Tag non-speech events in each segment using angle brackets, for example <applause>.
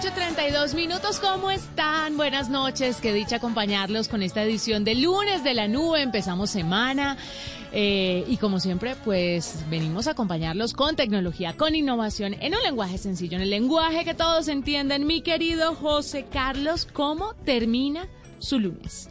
7 de la noche, 32 minutos. ¿Cómo están? Buenas noches. Qué dicha acompañarlos con esta edición de lunes de la nube. Empezamos semana. eh, y como siempre, pues venimos a acompañarlos con tecnología, con innovación, en un lenguaje sencillo, en el lenguaje que todos entienden. Mi querido José Carlos, ¿cómo termina su lunes?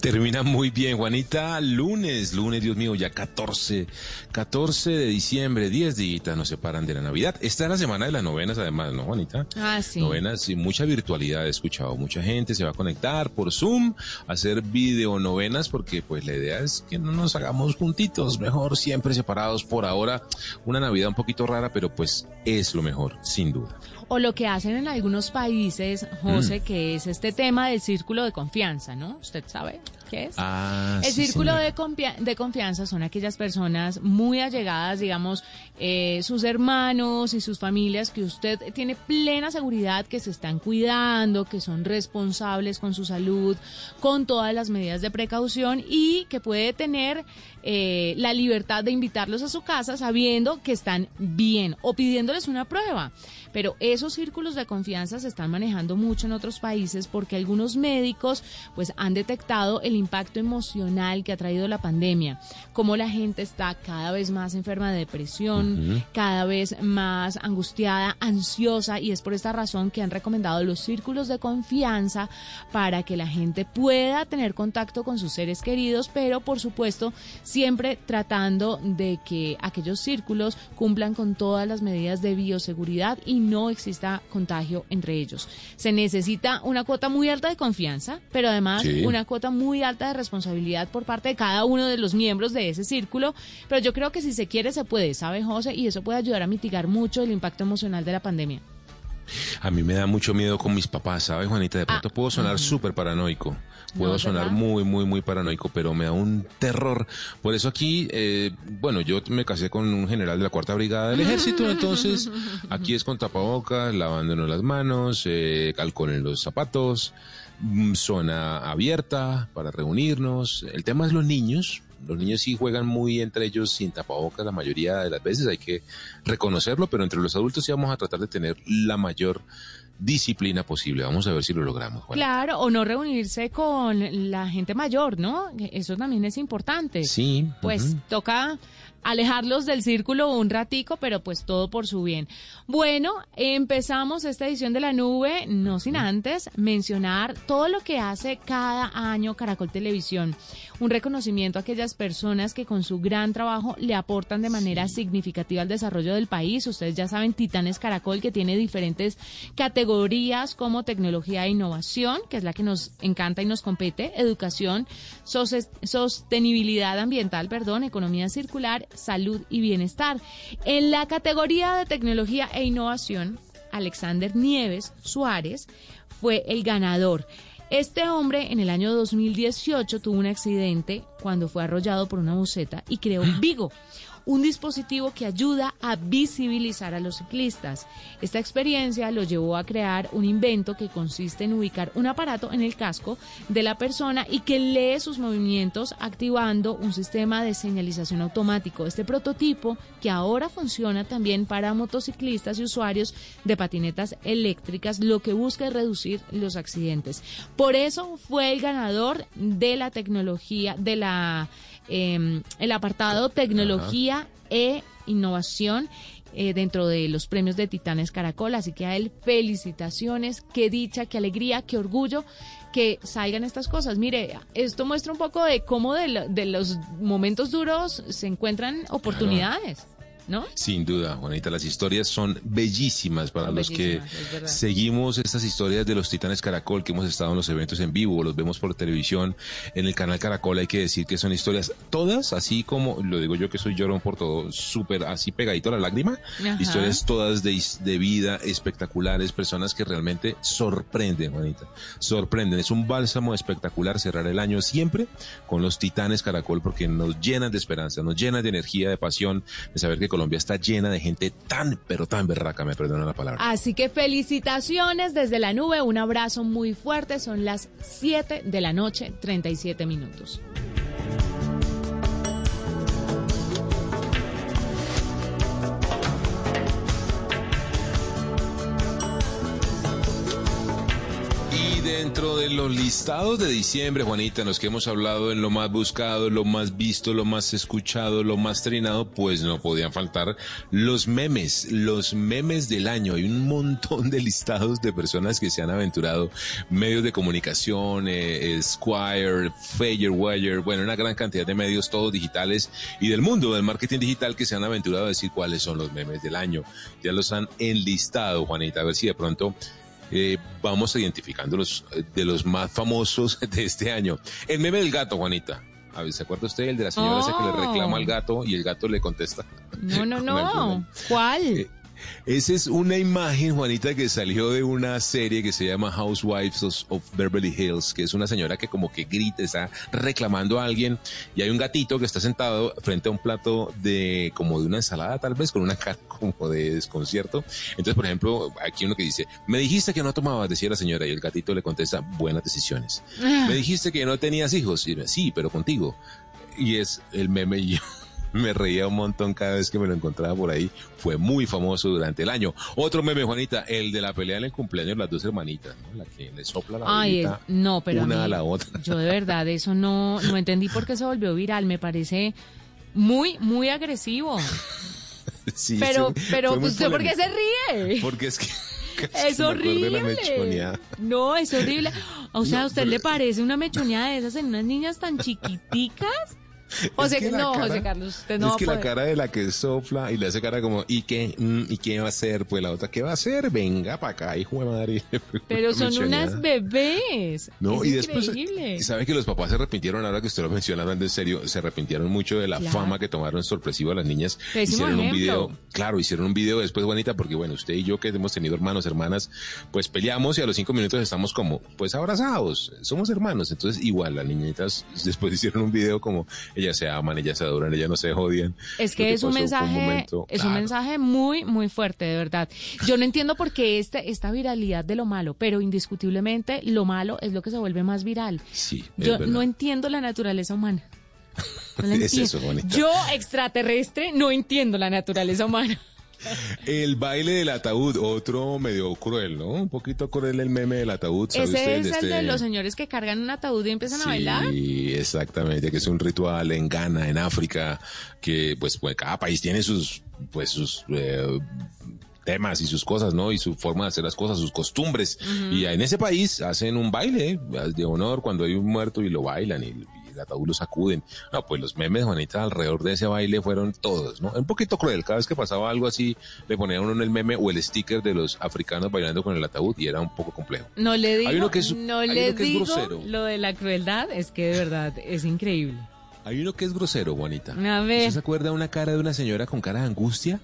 Termina muy bien, Juanita. Lunes, lunes, Dios mío, ya 14, 14 de diciembre, 10 días nos separan de la Navidad. Esta es la semana de las novenas, además, ¿no, Juanita? Ah, sí. Novenas y mucha virtualidad he escuchado. Mucha gente se va a conectar por Zoom, a hacer videonovenas, porque pues la idea es que no nos hagamos juntitos, mejor siempre separados por ahora. Una Navidad un poquito rara, pero pues es lo mejor, sin duda. O lo que hacen en algunos países, José, que es este tema del círculo de confianza, ¿no? ¿Usted sabe qué es? Ah, El sí, círculo de confianza son aquellas personas muy allegadas, digamos, eh, sus hermanos y sus familias que usted tiene plena seguridad que se están cuidando, que son responsables con su salud, con todas las medidas de precaución y que puede tener eh, la libertad de invitarlos a su casa sabiendo que están bien o pidiéndoles una prueba. Pero esos círculos de confianza se están manejando mucho en otros países porque algunos médicos pues han detectado el impacto emocional que ha traído la pandemia, cómo la gente está cada vez más enferma de depresión, cada vez más angustiada, ansiosa y es por esta razón que han recomendado los círculos de confianza para que la gente pueda tener contacto con sus seres queridos, pero por supuesto siempre tratando de que aquellos círculos cumplan con todas las medidas de bioseguridad y no exista contagio entre ellos. Se necesita una cuota muy alta de confianza, pero además Sí. una cuota muy alta de responsabilidad por parte de cada uno de los miembros de ese círculo, pero yo creo que si se quiere se puede, ¿sabe José? Y eso puede ayudar a mitigar mucho el impacto emocional de la pandemia. A mí me da mucho miedo con mis papás, ¿sabes, Juanita? De pronto Ah, puedo sonar súper paranoico. Puedo No, ¿es sonar verdad? muy, muy, muy paranoico, pero me da un terror. Por eso aquí, eh, bueno, yo me casé con un general de la Cuarta Brigada del Ejército, <laughs> entonces aquí es con tapabocas, lavándonos las manos, eh, alcohol en los zapatos, mm, zona abierta para reunirnos. El tema es los niños. Los niños sí juegan muy entre ellos sin tapabocas la mayoría de las veces, hay que reconocerlo, pero entre los adultos sí vamos a tratar de tener la mayor disciplina posible. Vamos a ver si lo logramos. Juan. Claro, o no reunirse con la gente mayor, ¿no? Eso también es importante. Sí. Pues toca alejarlos del círculo un ratico, pero pues todo por su bien. Bueno, empezamos esta edición de la nube, no sin antes mencionar todo lo que hace cada año Caracol Televisión. Un reconocimiento a aquellas personas que con su gran trabajo le aportan de manera significativa al desarrollo del país. Ustedes ya saben, Titanes Caracol, que tiene diferentes categorías como tecnología e innovación, que es la que nos encanta y nos compete, educación, sos- sostenibilidad ambiental, perdón, economía circular, salud y bienestar. En la categoría de tecnología e innovación, Alexander Nieves Suárez fue el ganador. Este hombre en el año 2018 tuvo un accidente cuando fue arrollado por una buceta y creó <gasps> Vigo, un dispositivo que ayuda a visibilizar a los ciclistas. Esta experiencia lo llevó a crear un invento que consiste en ubicar un aparato en el casco de la persona y que lee sus movimientos activando un sistema de señalización automático. Este prototipo, que ahora funciona también para motociclistas y usuarios de patinetas eléctricas, lo que busca es reducir los accidentes. Por eso fue el ganador de la tecnología, de la eh, el apartado tecnología e innovación eh, dentro de los premios de Titanes Caracol. Así que a él felicitaciones, qué dicha, qué alegría, qué orgullo que salgan estas cosas. Mire, esto muestra un poco de cómo de, lo- de los momentos duros se encuentran oportunidades. ¿No? Sin duda, Juanita, las historias son bellísimas para Son los que bellísimas, seguimos estas historias de los Titanes Caracol, que hemos estado en los eventos en vivo, los vemos por televisión, en el canal Caracol, hay que decir que son historias todas, así como, lo digo yo que soy llorón por todo, súper así pegadito a la lágrima, Ajá. historias todas de, de vida espectaculares, personas que realmente sorprenden, Juanita, sorprenden, es un bálsamo espectacular cerrar el año siempre con los Titanes Caracol, porque nos llenan de esperanza, nos llenan de energía, de pasión, de saber que Colombia está llena de gente tan, pero tan berraca, me perdona la palabra. Así que felicitaciones desde la nube, un abrazo muy fuerte, son las 7 de la noche, 37 minutos. Dentro de los listados de diciembre, Juanita, en los que hemos hablado en lo más buscado, lo más visto, lo más escuchado, lo más trinado, pues no podían faltar los memes, los memes del año. Hay un montón de listados de personas que se han aventurado, medios de comunicación, eh, Squire, Firewire, bueno, una gran cantidad de medios, todos digitales y del mundo del marketing digital que se han aventurado a decir cuáles son los memes del año. Ya los han enlistado, Juanita, a ver si de pronto eh, vamos identificando los eh, de los más famosos <laughs> de este año. El meme del gato, Juanita. A ver, ¿se acuerda usted el de la señora esa que le Oh. reclama al gato y el gato le contesta? No, no, <laughs> no. ¿Cuál? Eh, Esa es una imagen, Juanita, que salió de una serie que se llama Housewives of, Beverly Hills, que es una señora que como que grita, está reclamando a alguien y hay un gatito que está sentado frente a un plato de como de una ensalada tal vez, con una cara como de desconcierto. Entonces, por ejemplo, aquí uno que dice, me dijiste que no tomabas, decía la señora, y el gatito le contesta, buenas decisiones. Me dijiste que no tenías hijos, y yo, sí, pero contigo. Y es el meme y yo me reía un montón cada vez que me lo encontraba por ahí. Fue muy famoso durante el año. Otro meme, Juanita, el de la pelea en el cumpleaños de las dos hermanitas, ¿no? La que le sopla la Ay, es- velita no, pero una a, mí, a la otra. Yo de verdad eso no, no entendí por qué se volvió viral. Me parece muy, muy agresivo. <laughs> Sí, Pero, sí, pero, ¿usted por qué se ríe? Porque es que... <laughs> Es horrible. No, es horrible. O sea, No, ¿a usted pero- le parece una mechoneada de esas en unas niñas tan chiquiticas? <laughs> José, que la no, cara- José Carlos, usted no es va que la cara de la que sopla y le hace cara como, ¿y qué? Mm, ¿Y qué va a hacer? Pues la otra, ¿qué va a hacer? Venga para acá, hijo de madre. <laughs> Pero son unas bebés. No, Es y después, increíble. ¿sabe que los papás se arrepintieron ahora que usted lo menciona hablando en serio? Se arrepintieron mucho de la Claro. fama que tomaron sorpresivo a las niñas. Pésimo hicieron un video, claro, hicieron un video después, Juanita, porque bueno, usted y yo que hemos tenido hermanos, hermanas, pues peleamos y a los cinco minutos estamos como, pues abrazados, somos hermanos. Entonces, igual, las niñitas después <laughs> hicieron un video como, ellas se aman, ellas se adoran, ellas no se odian. Es que es un mensaje, momento- es un mensaje muy, muy fuerte, de verdad. Yo no entiendo por qué este, esta viralidad de lo malo, pero indiscutiblemente lo malo es lo que se vuelve más viral. Sí, Yo no entiendo la naturaleza humana. No <laughs> la Es eso. Yo, extraterrestre, no entiendo la naturaleza humana. El baile del ataúd, otro medio cruel, ¿no? Un poquito cruel el meme del ataúd. ¿sabe Ese usted? es el este- de los señores que cargan un ataúd y empiezan a bailar. Sí, exactamente, que es un ritual en Ghana, en África, que pues, pues cada país tiene sus, pues sus eh, temas y sus cosas, ¿no? Y su forma de hacer las cosas, sus costumbres. Y en ese país hacen un baile de honor cuando hay un muerto y lo bailan y el ataúd lo sacuden. No, pues los memes, Juanita, alrededor de ese baile fueron todos, ¿no? Un poquito cruel, cada vez que pasaba algo así, le ponían uno en el meme o el sticker de los africanos bailando con el ataúd y era un poco complejo. No le digo, Hay uno que es- no hay le uno que es digo grosero. lo de la crueldad, es que de verdad es increíble. Hay uno que es grosero, Juanita. A ver. ¿Usted se acuerda de una cara de una señora con cara de angustia?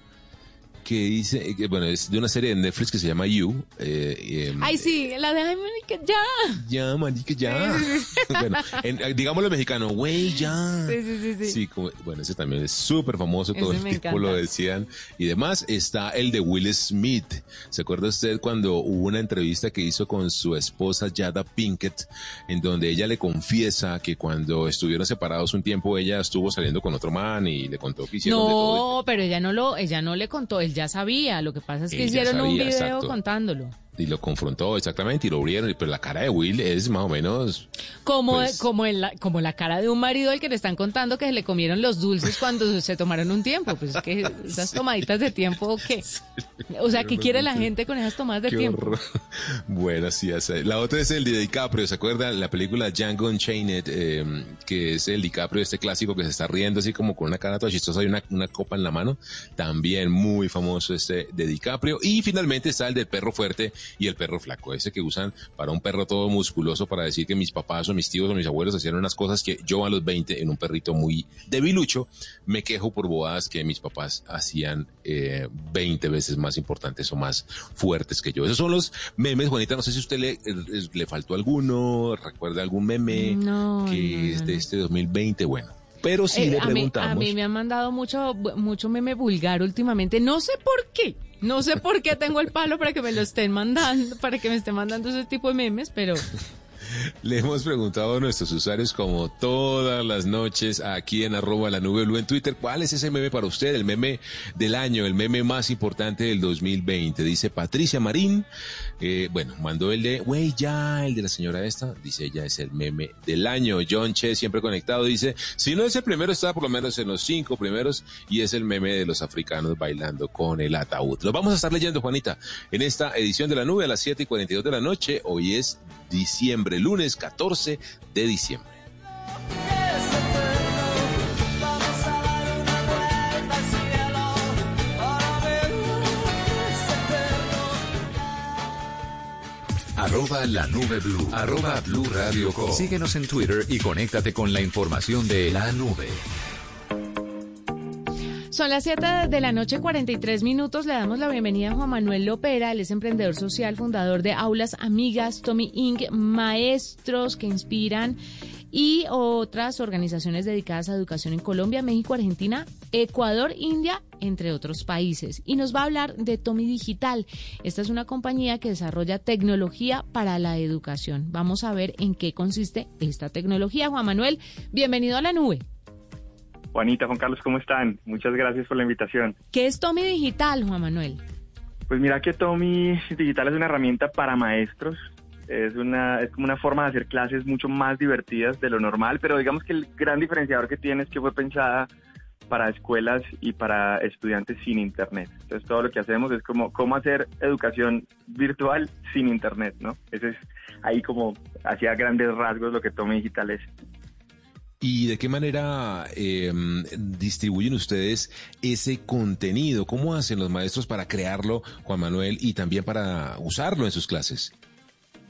Que dice, que, bueno, es de una serie de Netflix que se llama You. Eh, em, Ay, sí, la de ay, marica, ya. Ya, marica, ya. <laughs> bueno, en, eh, digámoslo mexicano, güey, ya. Sí, sí, sí, sí. Sí, como- bueno, ese también es súper famoso, todo Ese el tiempo encanta. lo decían. Y demás, está el de Will Smith. ¿Se acuerda usted cuando hubo una entrevista que hizo con su esposa Jada Pinkett, en donde ella le confiesa que cuando estuvieron separados un tiempo, ella estuvo saliendo con otro man y le contó que hicieron de todo? No, pero ella no lo, ella no le contó, él ya sabía. Lo que pasa es que Él hicieron un video exacto. contándolo. Y lo confrontó exactamente y lo abrieron, pero la cara de Will es más o menos... Como, Pues- como, en la, como la cara de un marido al que le están contando que se le comieron los dulces cuando se tomaron un tiempo. Pues es que esas <laughs> tomaditas de tiempo, ¿qué? O sea, ¿qué quiere la gente con esas tomadas de Qué tiempo? horror. <laughs> Bueno, sí, la otra es el de DiCaprio, ¿se acuerdan? La película Django Unchained, eh, que es el DiCaprio, este clásico que se está riendo así como con una cara toda chistosa y una, una copa en la mano. También muy famoso este de DiCaprio. Y finalmente está el del perro fuerte y el perro flaco, ese que usan para un perro todo musculoso para decir que mis papás o mis tíos o mis abuelos hacían unas cosas que yo a los 20 en un perrito muy debilucho me quejo por bobadas que mis papás hacían eh, 20 veces más importantes o más fuertes que yo. Esos son los memes, Juanita. No sé si usted le, eh, le faltó alguno, recuerda algún meme No, que no, no, es de este 2020. Bueno, pero sí Eh, le a, mí, a preguntamos. mí me han mandado mucho, mucho meme vulgar últimamente. No sé por qué. No sé por qué tengo el palo para que me lo estén mandando, para que me estén mandando ese tipo de memes, pero <laughs> Le hemos preguntado a nuestros usuarios como todas las noches aquí en arroba la nube blue en Twitter, ¿cuál es ese meme para usted? El meme del año, el meme más importante del 2020. Dice Patricia Marín, eh, bueno, mandó el de, güey, ya, el de la señora esta, dice ella, es el meme del año. John Che, siempre conectado, dice, si no es el primero, está por lo menos en los cinco primeros y es el meme de los africanos bailando con el ataúd. Lo vamos a estar leyendo, Juanita, en esta edición de la nube a las 7 y 42 de la noche. Hoy es diciembre, lunes 14 de diciembre. Arroba la nube blue. Arroba blue radio com. Síguenos en Twitter y conéctate con la información de la nube. Son las 7 de la noche, 43 minutos. Le damos la bienvenida a Juan Manuel Lopera. Él es emprendedor social, fundador de Aulas Amigas, Tommy Inc., maestros que inspiran y otras organizaciones dedicadas a educación en Colombia, México, Argentina, Ecuador, India, entre otros países. Y nos va a hablar de Tommy Digital. Esta es una compañía que desarrolla tecnología para la educación. Vamos a ver en qué consiste esta tecnología. Juan Manuel, bienvenido a la nube. Juanita, Juan Carlos, ¿cómo están? Muchas gracias por la invitación. ¿Qué es Tommy Digital, Juan Manuel? Pues mira que Tommy Digital es una herramienta para maestros. Es una es como una forma de hacer clases mucho más divertidas de lo normal, pero digamos que el gran diferenciador que tiene es que fue pensada para escuelas y para estudiantes sin internet. Entonces todo lo que hacemos es como cómo hacer educación virtual sin internet, ¿no? Ese es ahí como hacia grandes rasgos lo que Tommy Digital es. ¿Y de qué manera eh, distribuyen ustedes ese contenido? ¿Cómo hacen los maestros para crearlo, Juan Manuel, y también para usarlo en sus clases?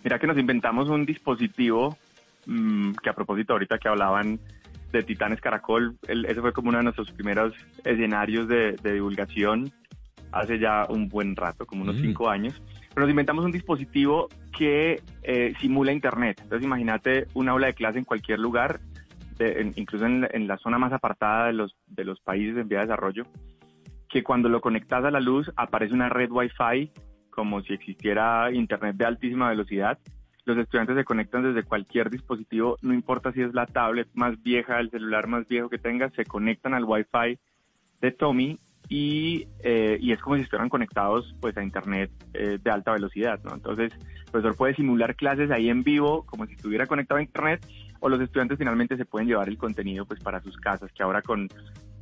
Mira que nos inventamos un dispositivo mmm, que a propósito ahorita que hablaban de Titanes Caracol, el, ese fue como uno de nuestros primeros escenarios de, de divulgación hace ya un buen rato, como unos Mm. cinco años. Pero nos inventamos un dispositivo que eh, simula Internet. Entonces imagínate un aula de clase en cualquier lugar, de- en- incluso en, en la zona más apartada de los, de los países en vía de desarrollo, que cuando lo conectas a la luz aparece una red Wi-Fi como si existiera Internet de altísima velocidad. Los estudiantes se conectan desde cualquier dispositivo, no importa si es la tablet más vieja, el celular más viejo que tengas, se conectan al Wi-Fi de Tommy y, eh, y es como si estuvieran conectados pues a internet eh, de alta velocidad, ¿no? Entonces, el profesor puede simular clases ahí en vivo como si estuviera conectado a internet o los estudiantes finalmente se pueden llevar el contenido pues para sus casas, que ahora con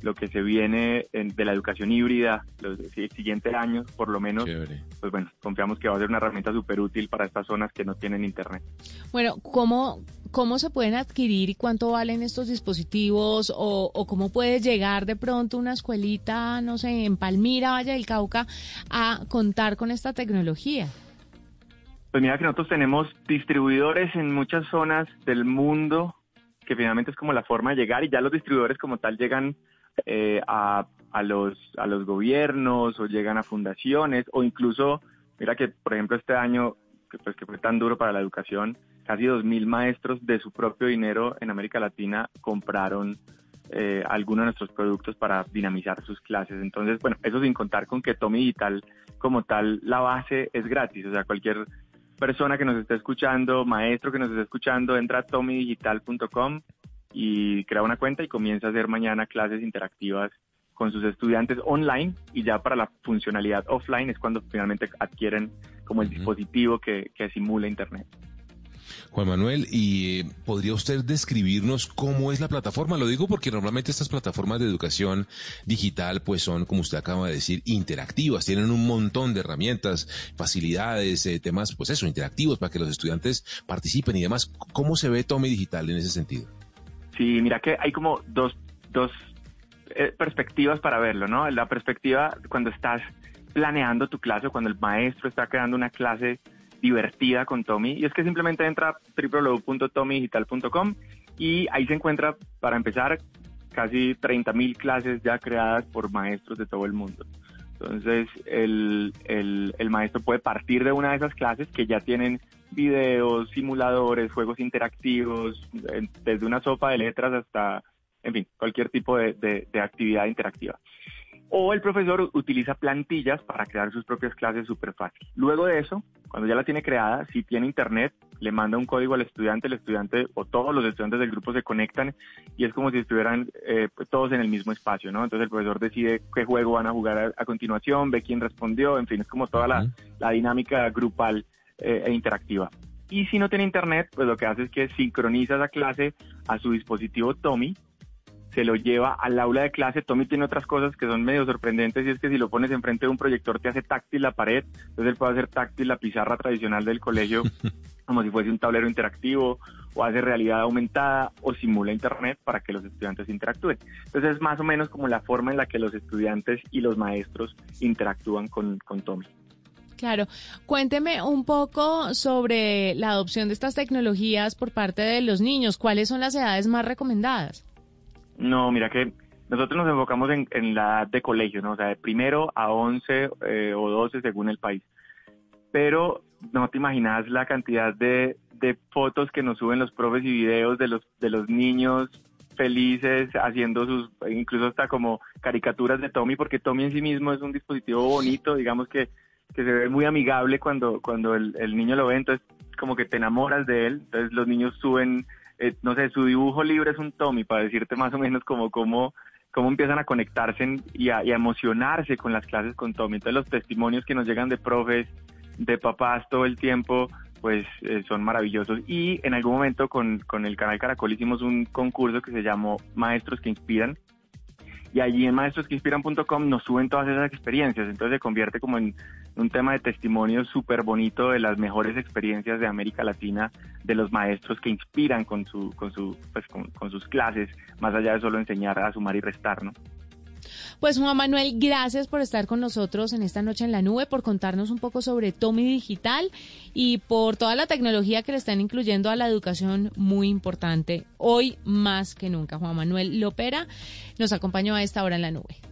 lo que se viene en- de la educación híbrida los si- siguientes años, por lo menos, Chévere. pues bueno, confiamos que va a ser una herramienta súper útil para estas zonas que no tienen internet. Bueno, ¿cómo, ¿cómo se pueden adquirir y cuánto valen estos dispositivos? O, ¿O cómo puede llegar de pronto una escuelita, no sé, en Palmira, Valle del Cauca, a contar con esta tecnología? Pues mira que nosotros tenemos distribuidores en muchas zonas del mundo, que finalmente es como la forma de llegar y ya los distribuidores como tal llegan eh, a, los, a los gobiernos o llegan a fundaciones o incluso, mira que por ejemplo este año, que, pues, que fue tan duro para la educación, casi 2.000 maestros de su propio dinero en América Latina compraron eh, algunos de nuestros productos para dinamizar sus clases. Entonces, bueno, eso sin contar con que Tommy Digital como tal, la base es gratis, o sea, cualquier persona que nos esté escuchando, maestro que nos esté escuchando, entra a tommydigital.com y crea una cuenta y comienza a hacer mañana clases interactivas con sus estudiantes online y ya para la funcionalidad offline es cuando finalmente adquieren como el dispositivo que, que simula Internet. Juan Manuel, ¿y eh, podría usted describirnos cómo es la plataforma? Lo digo porque normalmente estas plataformas de educación digital pues son, como usted acaba de decir, interactivas, tienen un montón de herramientas, facilidades, eh, temas, pues eso, interactivos para que los estudiantes participen y demás. ¿Cómo se ve Tome Digital en ese sentido? Sí, mira que hay como dos, dos eh, perspectivas para verlo, ¿no? La perspectiva cuando estás planeando tu clase, cuando el maestro está creando una clase divertida con Tommy y es que simplemente entra www.tommydigital.com y ahí se encuentra, para empezar, casi 30.000 clases ya creadas por maestros de todo el mundo. Entonces, el, el, el, maestro puede partir de una de esas clases que ya tienen videos, simuladores, juegos interactivos, desde una sopa de letras hasta, en fin, cualquier tipo de, de actividad interactiva o el profesor utiliza plantillas para crear sus propias clases súper fácil. Luego de eso, cuando ya la tiene creada, si tiene internet, le manda un código al estudiante, el estudiante o todos los estudiantes del grupo se conectan y es como si estuvieran eh, pues, todos en el mismo espacio, ¿no? Entonces el profesor decide qué juego van a jugar a, continuación, ve quién respondió, en fin, es como toda la, dinámica grupal eh, e interactiva. Y si no tiene internet, pues lo que hace es que sincroniza esa clase a su dispositivo Tommy se lo lleva al aula de clase. Tommy tiene otras cosas que son medio sorprendentes y es que si lo pones enfrente de un proyector te hace táctil la pared, entonces él puede hacer táctil la pizarra tradicional del colegio <laughs> como si fuese un tablero interactivo o hace realidad aumentada o simula internet para que los estudiantes interactúen. Entonces es más o menos como la forma en la que los estudiantes y los maestros interactúan con, con Tommy. Claro. Cuénteme un poco sobre la adopción de estas tecnologías por parte de los niños. ¿Cuáles son las edades más recomendadas? No, mira que nosotros nos enfocamos en, la edad de colegio, ¿no? O sea, de primero a 11 eh, o 12 según el país. Pero no te imaginas la cantidad de, de fotos que nos suben los profes y videos de los, de los niños felices haciendo sus, incluso hasta como caricaturas de Tommy, porque Tommy en sí mismo es un dispositivo bonito, digamos que, que se ve muy amigable cuando, cuando el, el niño lo ve, entonces como que te enamoras de él, entonces los niños suben eh, no sé, su dibujo libre es un Tommy, para decirte más o menos como cómo, cómo empiezan a conectarse y a, emocionarse con las clases con Tommy. Entonces los testimonios que nos llegan de profes, de papás todo el tiempo, pues eh, son maravillosos. Y en algún momento con, con el canal Caracol hicimos un concurso que se llamó Maestros que Inspiran, y allí en maestrosqueinspiran.com nos suben todas esas experiencias, entonces se convierte como en un tema de testimonio súper bonito de las mejores experiencias de América Latina, de los maestros que inspiran con, su, con, su, pues, con sus clases, más allá de solo enseñar a sumar y restar, ¿no? Pues Juan Manuel, gracias por estar con nosotros en esta noche en la nube, por contarnos un poco sobre Tommy Digital y por toda la tecnología que le están incluyendo a la educación muy importante hoy más que nunca. Juan Manuel Lopera nos acompañó a esta hora en la nube.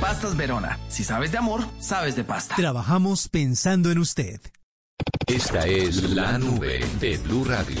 Pastas Verona. Si sabes de amor, sabes de pasta. Trabajamos pensando en usted. Esta es la nube de Blue Radio.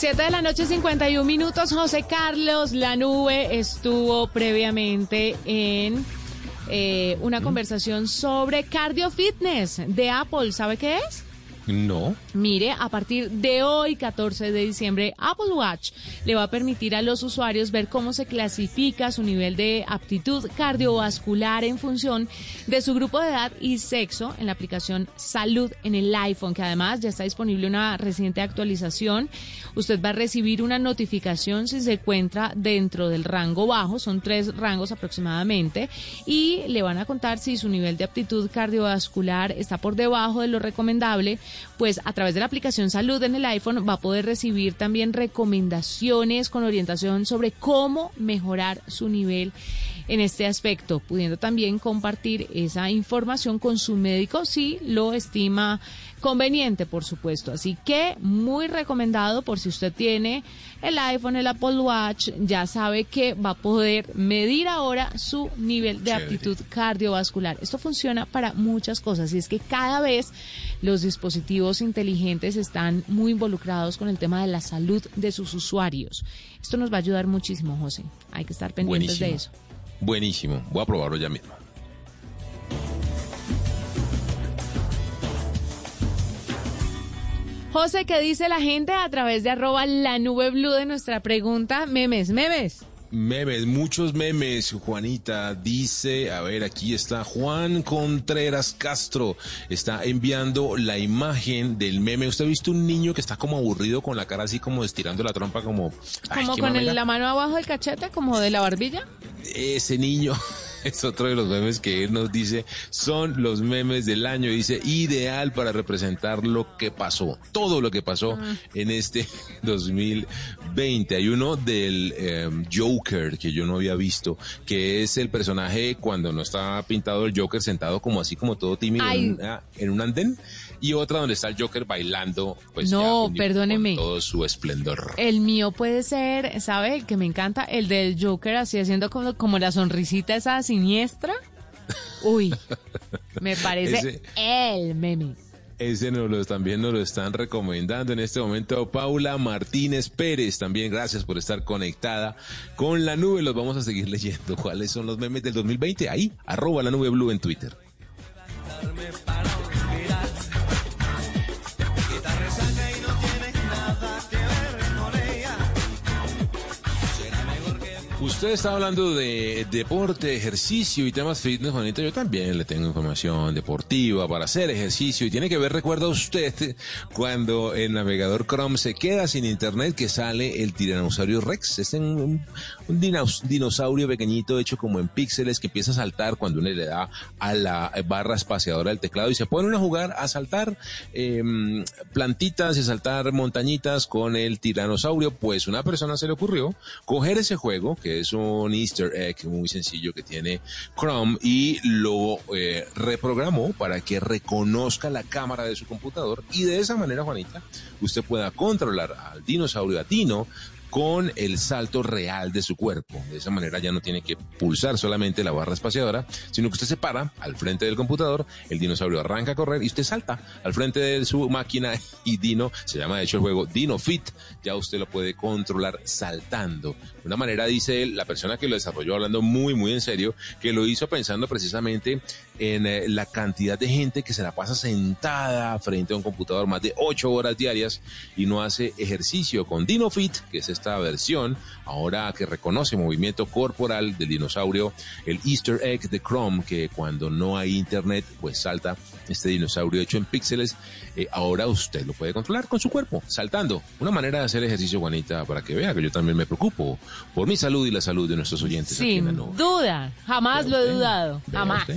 Siete de la noche, 51 minutos. José Carlos La Nube estuvo previamente en eh, una conversación sobre cardio fitness de Apple. ¿Sabe qué es? No. Mire, a partir de hoy, 14 de diciembre, Apple Watch le va a permitir a los usuarios ver cómo se clasifica su nivel de aptitud cardiovascular en función de su grupo de edad y sexo en la aplicación Salud en el iPhone, que además ya está disponible una reciente actualización. Usted va a recibir una notificación si se encuentra dentro del rango bajo, son tres rangos aproximadamente, y le van a contar si su nivel de aptitud cardiovascular está por debajo de lo recomendable pues a través de la aplicación Salud en el iPhone va a poder recibir también recomendaciones con orientación sobre cómo mejorar su nivel en este aspecto, pudiendo también compartir esa información con su médico si lo estima conveniente, por supuesto. Así que muy recomendado por si usted tiene el iPhone, el Apple Watch, ya sabe que va a poder medir ahora su nivel de aptitud cardiovascular. Esto funciona para muchas cosas y es que cada vez los dispositivos inteligentes están muy involucrados con el tema de la salud de sus usuarios. Esto nos va a ayudar muchísimo, José. Hay que estar pendientes de eso. Buenísimo. Voy a probarlo ya mismo. José, ¿qué dice la gente a través de arroba la nube blue de nuestra pregunta? Memes, memes. Memes, muchos memes. Juanita dice, a ver, aquí está Juan Contreras Castro. Está enviando la imagen del meme. ¿Usted ha visto un niño que está como aburrido con la cara así como estirando la trompa como... Como con el, la mano abajo del cachete, como de la barbilla? Ese niño <laughs> <laughs> es otro de los memes que él nos dice, son los memes del año. Dice, ideal para representar lo que pasó, todo lo que pasó Ah. en este <laughs> 2020. Hay uno del em, Joker que yo no había visto, que es el personaje cuando no está pintado el Joker sentado como así, como todo tímido en, una- en un andén. Y otra donde está el Joker bailando, pues No, ya con- perdóneme. con todo su esplendor. El mío puede ser, ¿sabe? El que me encanta, el del Joker, así haciendo como, como la sonrisita esa siniestra. Uy, me parece Ese- el meme. Ese nos lo, también nos lo están recomendando en este momento Paula Martínez Pérez. También gracias por estar conectada con la nube. Los vamos a seguir leyendo. ¿Cuáles son los memes del 2020? Ahí, arroba la nube blue en Twitter. Usted está hablando de deporte, ejercicio y temas fitness, Juanita. Yo también le tengo información deportiva para hacer ejercicio y tiene que ver, recuerda usted, cuando el navegador Chrome se queda sin internet que sale el tiranosaurio Rex. Es un, un dinosaurio pequeñito hecho como en píxeles que empieza a saltar cuando uno le da a la barra espaciadora del teclado y se pone a jugar a saltar em, plantitas y a saltar montañitas con el tiranosaurio. Pues una persona se le ocurrió coger ese juego, que es un easter egg muy sencillo que tiene Chrome, y lo eh, reprogramó para que reconozca la cámara de su computador y de esa manera, Juanita, usted pueda controlar al dinosaurio atino con el salto real de su cuerpo. De esa manera ya no tiene que pulsar solamente la barra espaciadora, sino que usted se para al frente del computador, el dinosaurio arranca a correr y usted salta al frente de su máquina <laughs> y Dino, se llama de hecho el juego Dino Fit, ya usted lo puede controlar saltando. De una manera, dice él, la persona que lo desarrolló hablando muy, muy en serio, que lo hizo pensando precisamente en eh, la cantidad de gente que se la pasa sentada frente a un computador más de ocho horas diarias y no hace ejercicio con DinoFit, que es esta versión ahora que reconoce movimiento corporal del dinosaurio, el Easter egg de Chrome, que cuando no hay internet, pues salta este dinosaurio hecho en píxeles. Eh, ahora usted lo puede controlar con su cuerpo, saltando. Una manera de hacer ejercicio, Juanita, para que vea que yo también me preocupo por mi salud y la salud de nuestros oyentes. aquí en la Sin nube. duda, jamás lo he dudado, jamás. usted.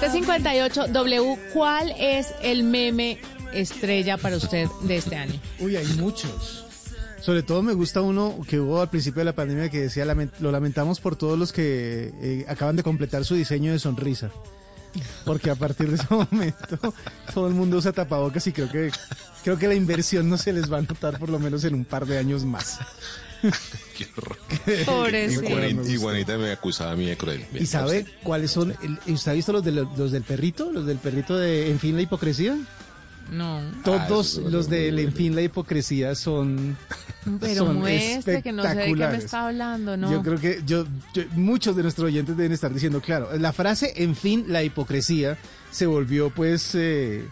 758 W, ¿cuál es el meme estrella para usted de este año? Uy, hay muchos. Sobre todo me gusta uno que hubo al principio de la pandemia que decía, "Lament- lo lamentamos por todos los que eh, acaban de completar su diseño de sonrisa. Porque a partir de ese <laughs> momento todo el mundo usa tapabocas y creo que, creo que la inversión no se les va a notar por lo menos en un par de años más. Qué horror. Pobrecito. Y Juanita, y Juanita me acusaba a mí de cruel. ¿Y sabe cuáles son? el- ¿Usted ha visto los, de los, del perrito? ¿Los del perrito de En fin la hipocresía? No. Todos es los de muy En fin la hipocresía son Pero son muestre que no sé de qué me está hablando, ¿no? Yo creo que yo, yo- muchos de nuestros oyentes deben estar diciendo, claro, la frase, en fin, la hipocresía se volvió pues eh,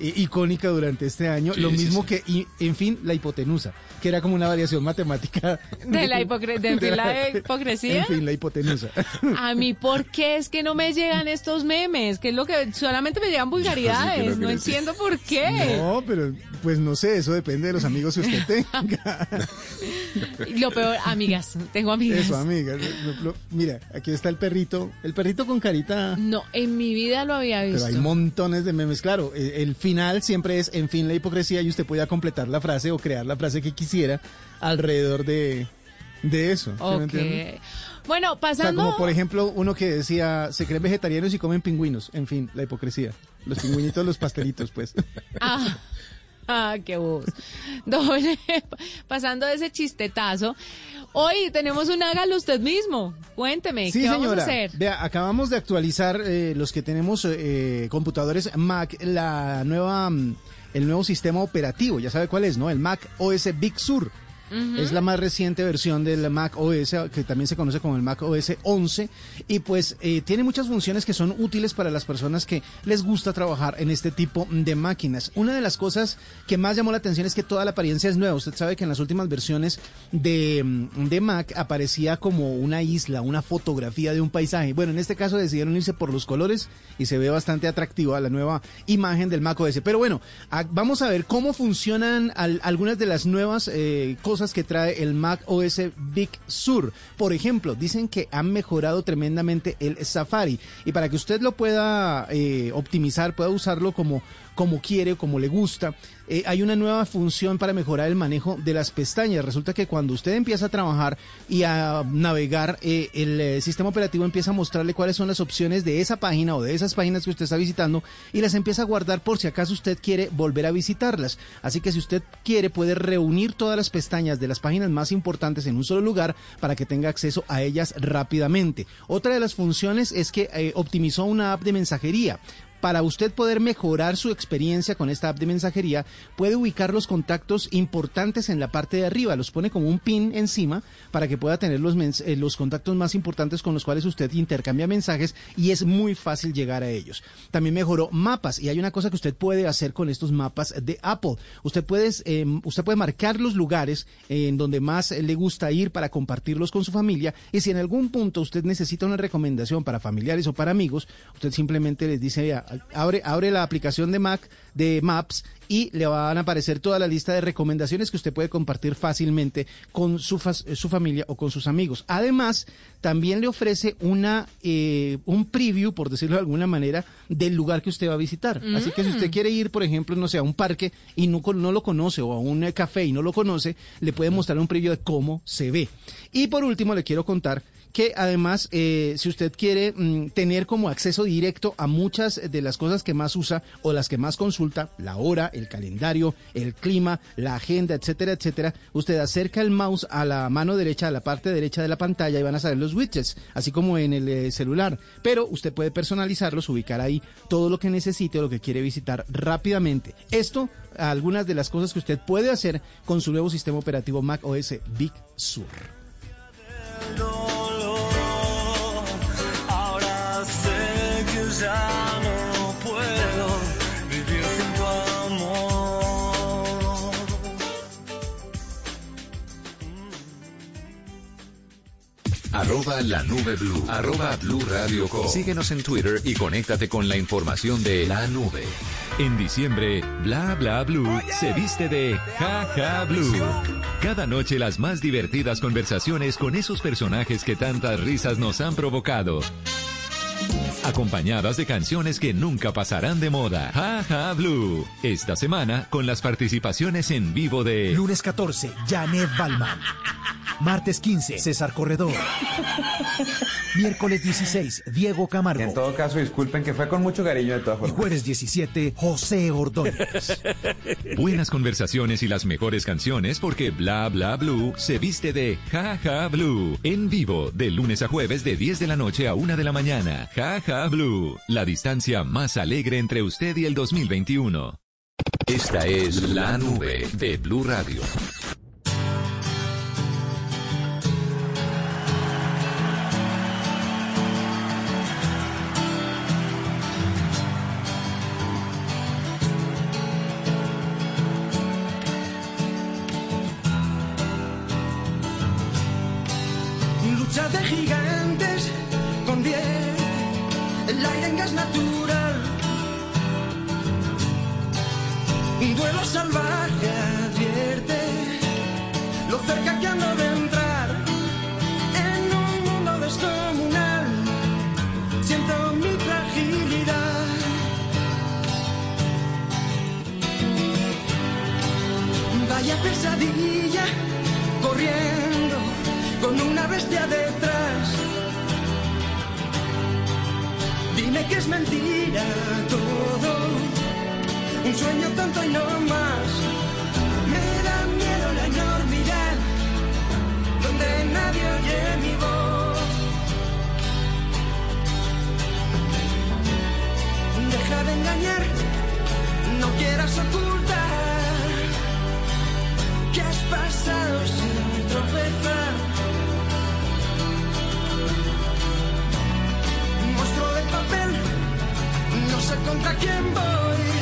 icónica durante este año, Sí, lo mismo sí. que, y- en fin, la hipotenusa, que era como una variación matemática. De la hipocre- de en fin, la <laughs> hipocresía. En fin, la hipotenusa. A mí, ¿por qué es que no me llegan estos memes? Que es lo que solamente me llegan vulgaridades. no entiendo por qué. No, pero pues no sé, eso depende de los amigos que usted tenga. <laughs> Lo peor, amigas, tengo amigas. Eso, amiga. lo- lo- mira, aquí está el perrito, el perrito con carita No, en mi vida lo había visto. Pero hay montones de memes, claro. eh, El final siempre es, en fin, la hipocresía y usted podía completar la frase o crear la frase que quisiera alrededor de, de eso. ¿sí me? Bueno, O sea, pasando. como por ejemplo uno que decía, se creen vegetarianos y comen pingüinos. En fin, la hipocresía. Los pingüinitos, los pastelitos, pues. Ah, <laughs> ah, qué voz. <laughs> Doble, pasando de ese chistetazo. Hoy tenemos un hágalo usted mismo. Cuénteme, Sí, ¿qué vamos señora. a hacer? Vea, acabamos de actualizar eh, los que tenemos eh, computadores Mac, la nueva, mm, el nuevo sistema operativo. Ya sabe cuál es, ¿no? El Mac OS Big Sur. Es la más reciente versión del Mac OS, que también se conoce como el Mac OS 11, y pues eh, tiene muchas funciones que son útiles para las personas que les gusta trabajar en este tipo de máquinas. Una de las cosas que más llamó la atención es que toda la apariencia es nueva. Usted sabe que en las últimas versiones de, mm, de Mac aparecía como una isla, una fotografía de un paisaje. Bueno, en este caso decidieron irse por los colores y se ve bastante atractiva la nueva imagen del Mac OS. Pero bueno, vamos a ver cómo funcionan al- algunas de las nuevas eh, cosas cosas que trae el Mac OS Big Sur. Por ejemplo, dicen que han mejorado tremendamente el Safari. Y para que usted lo pueda eh, optimizar, pueda usarlo como como quiere, como le gusta. Eh, hay una nueva función para mejorar el manejo de las pestañas. Resulta que cuando usted empieza a trabajar y a navegar, eh, el eh, sistema operativo empieza a mostrarle cuáles son las opciones de esa página o de esas páginas que usted está visitando y las empieza a guardar por si acaso usted quiere volver a visitarlas. Así que si usted quiere puede reunir todas las pestañas de las páginas más importantes en un solo lugar para que tenga acceso a ellas rápidamente. Otra de las funciones es que optimizó una app de mensajería para usted poder mejorar su experiencia con esta app de mensajería, puede ubicar los contactos importantes en la parte de arriba, los pone como un pin encima para que pueda tener los, eh, los contactos más importantes con los cuales usted intercambia mensajes y es muy fácil llegar a ellos. También mejoró mapas y hay una cosa que usted puede hacer con estos mapas de Apple. Usted puede, em, usted puede marcar los lugares en donde más le gusta ir para compartirlos con su familia y si en algún punto usted necesita una recomendación para familiares o para amigos, usted simplemente les dice, abre, abre la aplicación de Mac de Maps y le van a aparecer toda la lista de recomendaciones que usted puede compartir fácilmente con su, su familia o con sus amigos. Además, también le ofrece una eh, un preview, por decirlo de alguna manera, del lugar que usted va a visitar. Así que si usted mm. quiere ir, por ejemplo, no sé, a un parque y no, no lo conoce o a un eh, café y no lo conoce, le puede mostrar un preview de cómo se ve. Y por último, le quiero contar que además, eh, si usted quiere mm, tener como acceso directo a muchas de las cosas que más usa o las que más consulta, la hora, el calendario, el clima, la agenda, etcétera, etcétera, usted acerca el mouse a la mano derecha, a la parte derecha de la pantalla y van a salir los widgets, así como en el eh, celular. Pero usted puede personalizarlos, ubicar ahí todo lo que necesite o lo que quiere visitar rápidamente. Esto, algunas de las cosas que usted puede hacer con su nuevo sistema operativo Mac OS Big Sur. Arroba la nube blue. Arroba blue radio com. Síguenos en Twitter y conéctate con la información de la nube. En diciembre, Bla Bla Blue se viste de Ja Ja Blue. Cada noche las más divertidas conversaciones con esos personajes que tantas risas nos han provocado acompañadas de canciones que nunca pasarán de moda. Ja Blue. Esta semana con las participaciones en vivo de Lunes 14, Janet Balman. Martes 15, César Corredor. <laughs> Miércoles 16, Diego Camargo. En todo caso, disculpen que fue con mucho cariño de todas formas. Y jueves 17, José Ordóñez. <laughs> Buenas conversaciones y las mejores canciones porque Bla Bla Blue se viste de Jaja Blue. En vivo, de lunes a jueves de 10 de la noche a 1 de la mañana. Jaja Blue. La distancia más alegre entre usted y el 2021. Esta es la nube de Blue Radio. Y en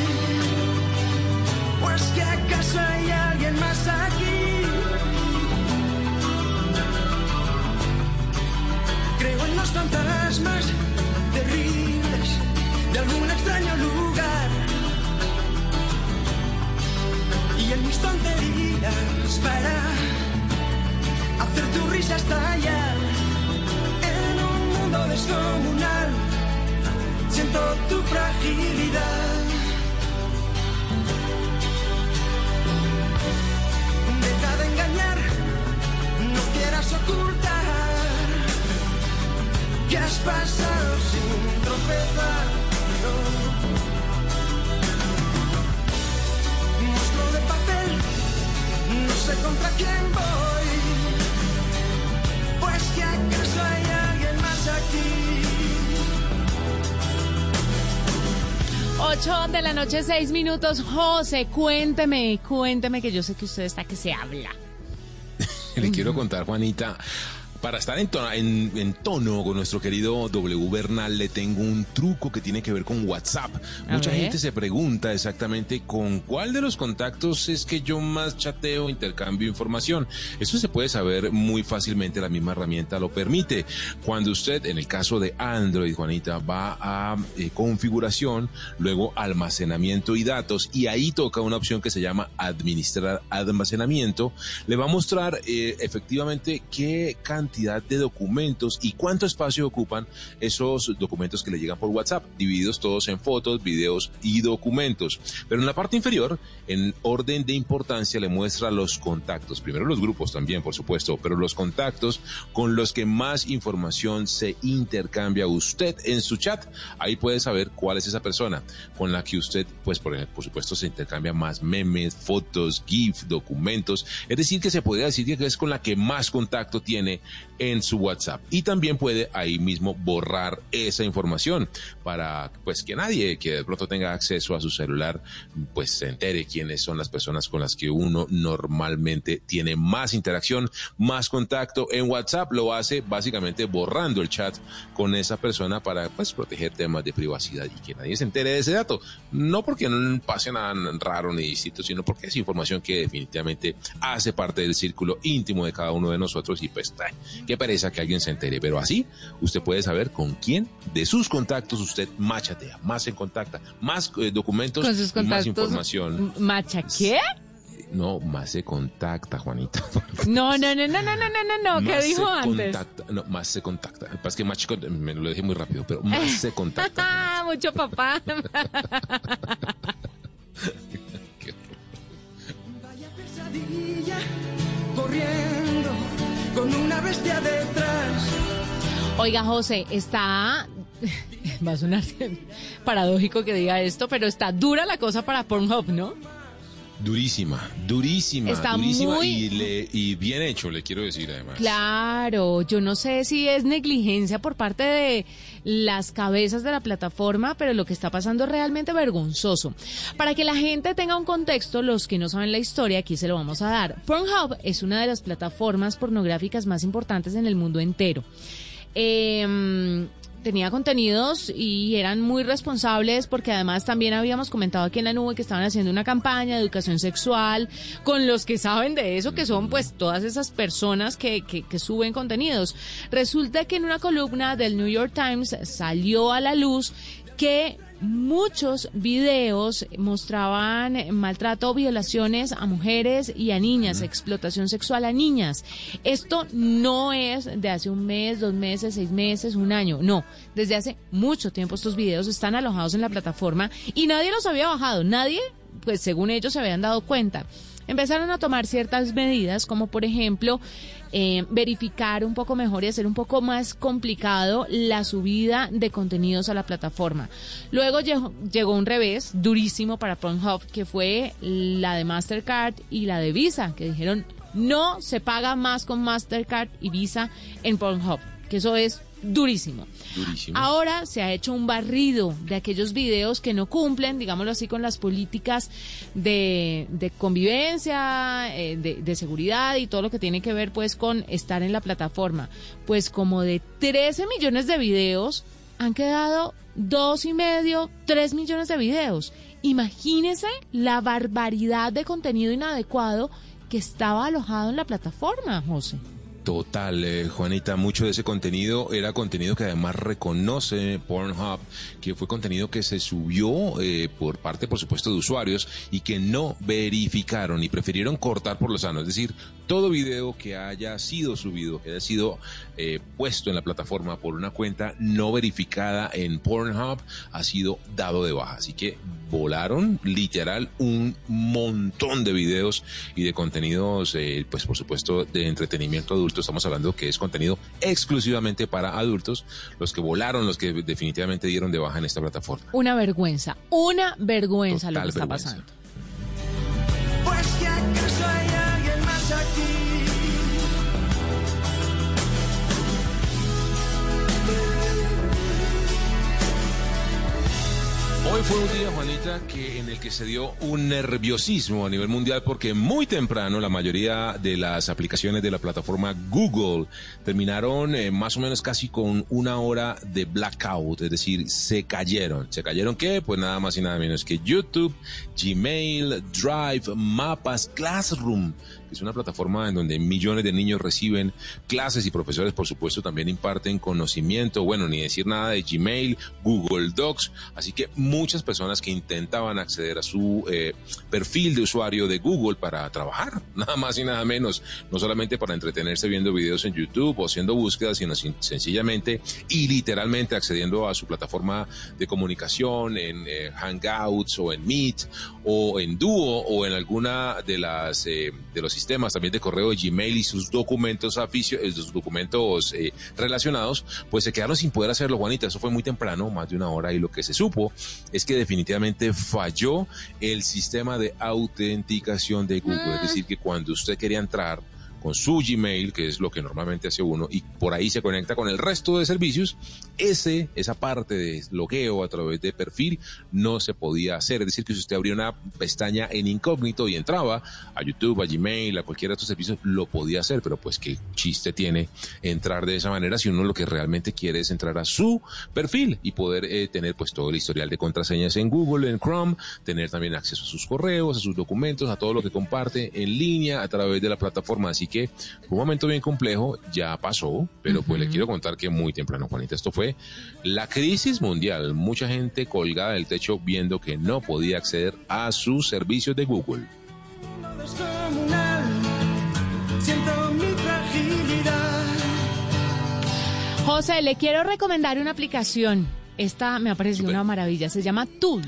12, 6 minutos. José, cuénteme, cuénteme que yo sé que usted está que se habla. <laughs> Le quiero contar, Juanita, para estar en tono, en- en tono con nuestro querido W Bernal, le tengo un truco que tiene que ver con WhatsApp. A Mucha ver. gente se pregunta exactamente con cuál de los contactos es que yo más chateo, intercambio información. Eso se puede saber muy fácilmente, la misma herramienta lo permite. Cuando usted, en el caso de Android, Juanita, va a eh, configuración, luego almacenamiento y datos, y ahí toca una opción que se llama administrar almacenamiento, le va a mostrar eh, efectivamente qué cantidad de documentos y cuánto espacio ocupan esos documentos que le llegan por WhatsApp, divididos todos en fotos, videos y documentos. Pero en la parte inferior, en orden de importancia, le muestra los contactos. Primero los grupos también, por supuesto, pero los contactos con los que más información se intercambia usted en su chat. Ahí puede saber cuál es esa persona con la que usted, pues por, por supuesto, se intercambia más memes, fotos, GIF, documentos. Es decir, que se podría decir que es con la que más contacto tiene en su WhatsApp. Y también puede ahí mismo borrar esa información para pues que nadie que de pronto tenga acceso a su celular pues se entere quiénes son las personas con las que uno normalmente tiene más interacción, más contacto en WhatsApp. Lo hace básicamente borrando el chat con esa persona para pues proteger temas de privacidad y que nadie se entere de ese dato. No porque no pase nada raro ni distinto, sino porque es información que definitivamente hace parte del círculo íntimo de cada uno de nosotros y pues qué pereza que alguien se entere. Pero así usted puede saber con quién de sus contactos usted más chatea, más se contacta, más eh, documentos Con sus y más contactos. información. ¿Macha qué? No, más se contacta, Juanita. <laughs> No, no, no, no, no, no, no, no, ¿qué Más dijo se antes? contacta, no, más se contacta. Pasa es que más chico, me lo dije muy rápido, pero más <laughs> se contacta. Ah, mucho papá. <laughs> Pesadilla, corriendo con una bestia detrás. Oiga, José, está. Va a sonar paradójico que diga esto, pero está dura la cosa para Pornhub, ¿no? Durísima, durísima, Está durísima muy- y, le, y bien hecho, le quiero decir además. Claro, yo no sé si es negligencia por parte de las cabezas de la plataforma, pero lo que está pasando es realmente vergonzoso. Para que la gente tenga un contexto, los que no saben la historia, aquí se lo vamos a dar. Pornhub es una de las plataformas pornográficas más importantes en el mundo entero. Eh, tenía contenidos y eran muy responsables porque además también habíamos comentado aquí en la nube que estaban haciendo una campaña de educación sexual con los que saben de eso, que son pues todas esas personas que, que, que suben contenidos. Resulta que en una columna del New York Times salió a la luz que muchos videos mostraban maltrato, violaciones a mujeres y a niñas, explotación sexual a niñas. Esto no es de hace un mes, dos meses, seis meses, un año, no. Desde hace mucho tiempo estos videos están alojados en la plataforma y nadie los había bajado, nadie, pues según ellos se habían dado cuenta. Empezaron a tomar ciertas medidas, como por ejemplo eh, verificar un poco mejor y hacer un poco más complicado la subida de contenidos a la plataforma. Luego llegó, llegó un revés durísimo para Pornhub, que fue la de Mastercard y la de Visa, que dijeron no se paga más con Mastercard y Visa en Pornhub, que eso es durísimo. Durísimo. Ahora se ha hecho un barrido de aquellos videos que no cumplen, digámoslo así, con las políticas de, de convivencia, eh, de, de seguridad y todo lo que tiene que ver pues con estar en la plataforma. Pues como de 13 millones de videos han quedado dos y medio, tres millones de videos. Imagínese la barbaridad de contenido inadecuado que estaba alojado en la plataforma, José. Total, eh, Juanita, mucho de ese contenido era contenido que además reconoce Pornhub, que fue contenido que se subió eh, por parte, por supuesto, de usuarios y que no verificaron y prefirieron cortar por lo sano. Es decir, todo video que haya sido subido, que haya sido eh, puesto en la plataforma por una cuenta no verificada en Pornhub, ha sido dado de baja. Así que volaron literal un montón de videos y de contenidos, eh, pues por supuesto, de entretenimiento adulto. Estamos hablando que es contenido exclusivamente para adultos, los que volaron, los que definitivamente dieron de baja en esta plataforma. Una vergüenza, una vergüenza lo que está vergüenza. pasando. Pues que acaso hay alguien más aquí. Hoy fue un día, Juanita, que en el que se dio un nerviosismo a nivel mundial porque muy temprano la mayoría de las aplicaciones de la plataforma Google terminaron eh, más o menos casi con una hora de blackout, es decir, se cayeron. ¿Se cayeron qué? Pues nada más y nada menos que YouTube, Gmail, Drive, Mapas, Classroom, es una plataforma en donde millones de niños reciben clases y profesores, por supuesto, también imparten conocimiento. Bueno, ni decir nada de Gmail, Google Docs. Así que muchas personas que intentaban acceder a su eh, perfil de usuario de Google para trabajar, <laughs> nada más y nada menos, no solamente para entretenerse viendo videos en YouTube o haciendo búsquedas, sino sin- sencillamente y literalmente accediendo a su plataforma de comunicación en eh, Hangouts o en Meet o en Duo o en alguna de las eh, de los sistemas también de correo de Gmail y sus documentos aficio, eh, sus documentos eh, relacionados, pues se quedaron sin poder hacerlo, Juanita. Eso fue muy temprano, más de una hora, y lo que se supo es que definitivamente falló el sistema de autenticación de Google. Es decir, que cuando usted quería entrar con su Gmail, que es lo que normalmente hace uno, y por ahí se conecta con el resto de servicios, ese, esa parte de logueo a través de perfil no se podía hacer. Es decir, que si usted abría una pestaña en incógnito y entraba a YouTube, a Gmail, a cualquiera de estos servicios, lo podía hacer, pero pues qué chiste tiene entrar de esa manera si uno lo que realmente quiere es entrar a su perfil y poder eh, tener pues todo el historial de contraseñas en Google, en Chrome, tener también acceso a sus correos, a sus documentos, a todo lo que comparte en línea a través de la plataforma. Así que fue un momento bien complejo, ya pasó, pero pues le quiero contar que muy temprano, Juanita, esto fue la crisis mundial. Mucha gente colgada del techo viendo que no podía acceder a sus servicios de Google. descomunal. Siento mi fragilidad. José, le quiero recomendar una aplicación. Esta me ha parecido una maravilla. Se llama Tool.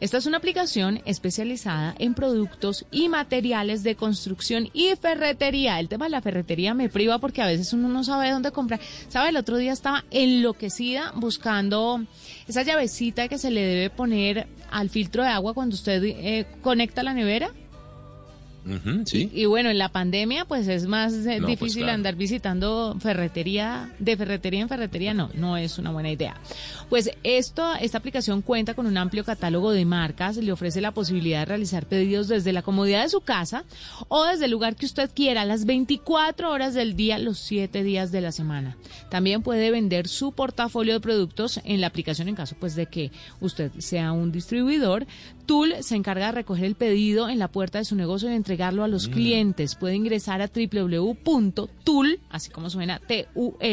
Esta es una aplicación especializada en productos y materiales de construcción y ferretería. El tema de la ferretería me priva porque a veces uno no sabe dónde comprar. ¿Sabe? El otro día estaba enloquecida buscando esa llavecita que se le debe poner al filtro de agua cuando usted eh, conecta la nevera. Sí. Y bueno, en la pandemia pues es más eh, No, pues, difícil claro. andar visitando ferretería, de ferretería en ferretería, no, no es una buena idea. Pues esto, esta aplicación cuenta con un amplio catálogo de marcas, le ofrece la posibilidad de realizar pedidos desde la comodidad de su casa o desde el lugar que usted quiera, las 24 horas del día, los 7 días de la semana. También puede vender su portafolio de productos en la aplicación en caso pues de que usted sea un distribuidor. Tool se encarga de recoger el pedido en la puerta de su negocio y entregarlo a los clientes. Puede ingresar a www.tool, así como suena, tul.com.co.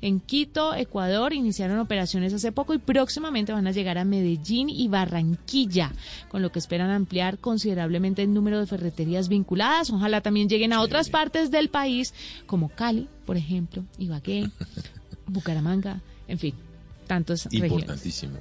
En Quito, Ecuador, iniciaron operaciones hace poco y próximamente van a llegar a Medellín y Barranquilla, con lo que esperan ampliar considerablemente el número de ferreterías vinculadas. Ojalá también lleguen a otras partes del país, como Cali, por ejemplo, Ibagué, <laughs> Bucaramanga, en fin, regiones. Importantísimo.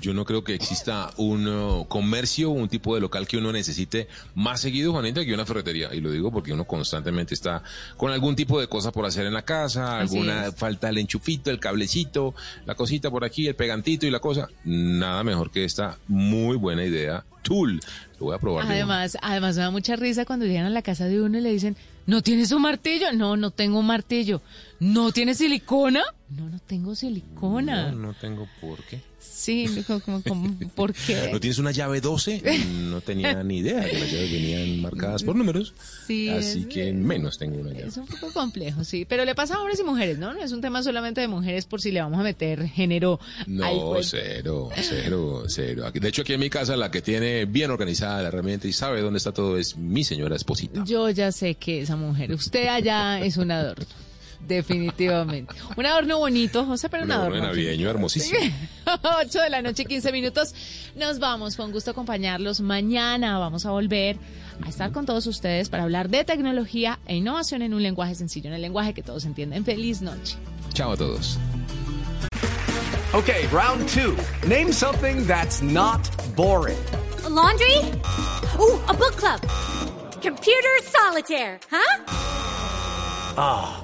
Yo no creo que exista un uh, comercio, un tipo de local que uno necesite más seguido, Juanita, que una ferretería. Y lo digo porque uno constantemente está con algún tipo de cosa por hacer en la casa, Así alguna es. falta el enchufito, el cablecito, la cosita por aquí, el pegantito y la cosa. Nada mejor que esta muy buena idea. Tool. Lo voy a probar. Además, además me da mucha risa cuando llegan a la casa de uno y le dicen, ¿no tienes un martillo? No, no tengo un martillo. ¿No tienes silicona? No, no tengo silicona. No, no tengo por qué. Sí, como, como- como- ¿por qué? ¿No tienes una llave 12? No tenía <laughs> ni idea que las llaves venían marcadas por números. Sí, Así es- que menos tengo una llave. Es un poco complejo, sí, pero le pasa a hombres y mujeres, ¿no? No es un tema solamente de mujeres por si le vamos a meter género al No, cero, cero, cero. De hecho, aquí en mi casa la que tiene bien organizada la herramienta y sabe dónde está todo es mi señora esposita. Yo ya sé que esa mujer, usted allá es un adorno. Definitivamente. Un adorno bonito, José, pero un, Un adorno adorno. navideño hermosísimo. <laughs> 8 de la noche, 15 minutos. Nos vamos. Fue un gusto acompañarlos. Mañana vamos a volver a estar con todos ustedes para hablar de tecnología e innovación en un lenguaje sencillo, en el lenguaje que todos entienden. Feliz noche. Chao a todos. Okay, round two. Name something that's not boring. A laundry? Ooh, a book club. Computer solitaire, huh? Ah,